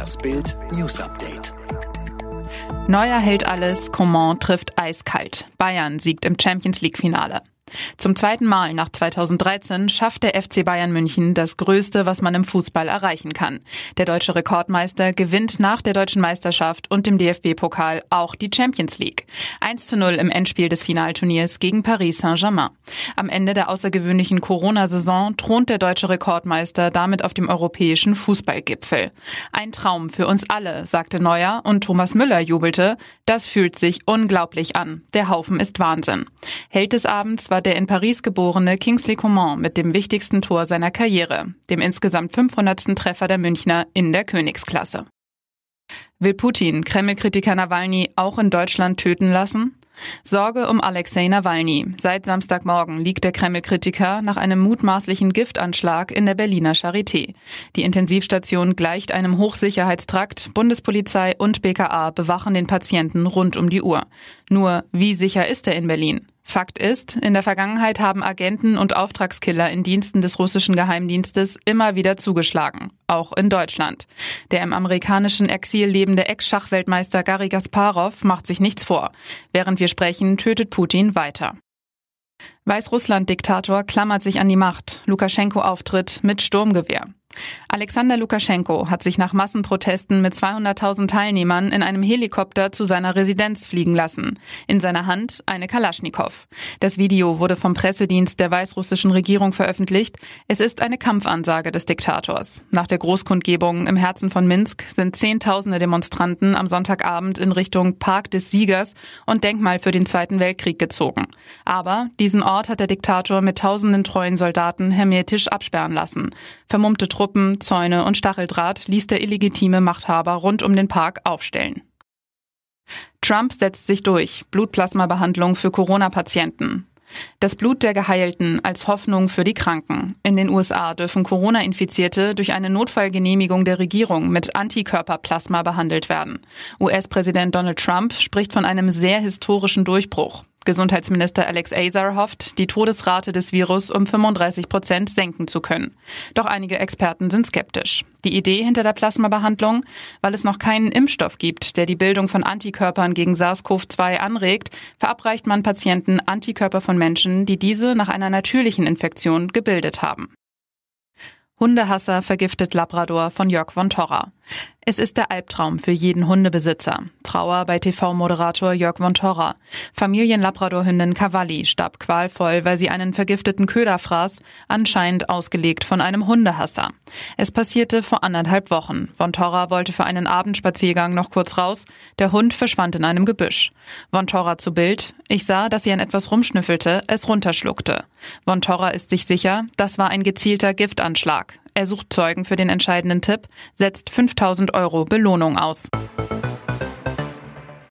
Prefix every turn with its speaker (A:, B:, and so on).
A: Das Bild News Update.
B: Neuer hält alles, Coman trifft eiskalt. Bayern siegt im Champions League Finale. Zum zweiten Mal nach 2013 schafft der FC Bayern München das Größte, was man im Fußball erreichen kann. Der deutsche Rekordmeister gewinnt nach der deutschen Meisterschaft und dem DFB-Pokal auch die Champions League. 1 zu 0 im Endspiel des Finalturniers gegen Paris Saint-Germain. Am Ende der außergewöhnlichen Corona-Saison thront der deutsche Rekordmeister damit auf dem europäischen Fußballgipfel. Ein Traum für uns alle, sagte Neuer und Thomas Müller jubelte. Das fühlt sich unglaublich an. Der Haufen ist Wahnsinn. Held des Abends war der in Paris geborene Kingsley Coman mit dem wichtigsten Tor seiner Karriere, dem insgesamt 500. Treffer der Münchner in der Königsklasse. Will Putin Kreml-Kritiker Nawalny auch in Deutschland töten lassen? Sorge um Alexei Nawalny. Seit Samstagmorgen liegt der Kreml-Kritiker nach einem mutmaßlichen Giftanschlag in der Berliner Charité. Die Intensivstation gleicht einem Hochsicherheitstrakt. Bundespolizei und BKA bewachen den Patienten rund um die Uhr. Nur, wie sicher ist er in Berlin? Fakt ist, in der Vergangenheit haben Agenten und Auftragskiller in Diensten des russischen Geheimdienstes immer wieder zugeschlagen, auch in Deutschland. Der im amerikanischen Exil lebende Ex-Schachweltmeister Garry Gasparov macht sich nichts vor. Während wir sprechen, tötet Putin weiter. Weißrussland-Diktator klammert sich an die Macht. Lukaschenko auftritt mit Sturmgewehr. Alexander Lukaschenko hat sich nach Massenprotesten mit 200.000 Teilnehmern in einem Helikopter zu seiner Residenz fliegen lassen. In seiner Hand eine Kalaschnikow. Das Video wurde vom Pressedienst der weißrussischen Regierung veröffentlicht. Es ist eine Kampfansage des Diktators. Nach der Großkundgebung im Herzen von Minsk sind Zehntausende Demonstranten am Sonntagabend in Richtung Park des Siegers und Denkmal für den Zweiten Weltkrieg gezogen. Aber diesen Ort hat der Diktator mit tausenden treuen Soldaten hermetisch absperren lassen. Vermummte Truppen, Zäune und Stacheldraht ließ der illegitime Machthaber rund um den Park aufstellen. Trump setzt sich durch. Blutplasmabehandlung für Corona-Patienten. Das Blut der Geheilten als Hoffnung für die Kranken. In den USA dürfen Corona-Infizierte durch eine Notfallgenehmigung der Regierung mit Antikörperplasma behandelt werden. US-Präsident Donald Trump spricht von einem sehr historischen Durchbruch. Gesundheitsminister Alex Azar hofft, die Todesrate des Virus um 35 Prozent senken zu können. Doch einige Experten sind skeptisch. Die Idee hinter der Plasmabehandlung, weil es noch keinen Impfstoff gibt, der die Bildung von Antikörpern gegen SARS-CoV-2 anregt, verabreicht man Patienten Antikörper von Menschen, die diese nach einer natürlichen Infektion gebildet haben. Hundehasser vergiftet Labrador von Jörg von Torra. Es ist der Albtraum für jeden Hundebesitzer. Trauer bei TV-Moderator Jörg von Torra. Familienlabradorhündin Cavalli starb qualvoll, weil sie einen vergifteten Köder fraß, anscheinend ausgelegt von einem Hundehasser. Es passierte vor anderthalb Wochen. Von Torra wollte für einen Abendspaziergang noch kurz raus. Der Hund verschwand in einem Gebüsch. Von Torra zu Bild. Ich sah, dass sie an etwas rumschnüffelte, es runterschluckte. Von Torra ist sich sicher, das war ein gezielter Giftanschlag. Er sucht Zeugen für den entscheidenden Tipp, setzt 5000 Euro Belohnung aus.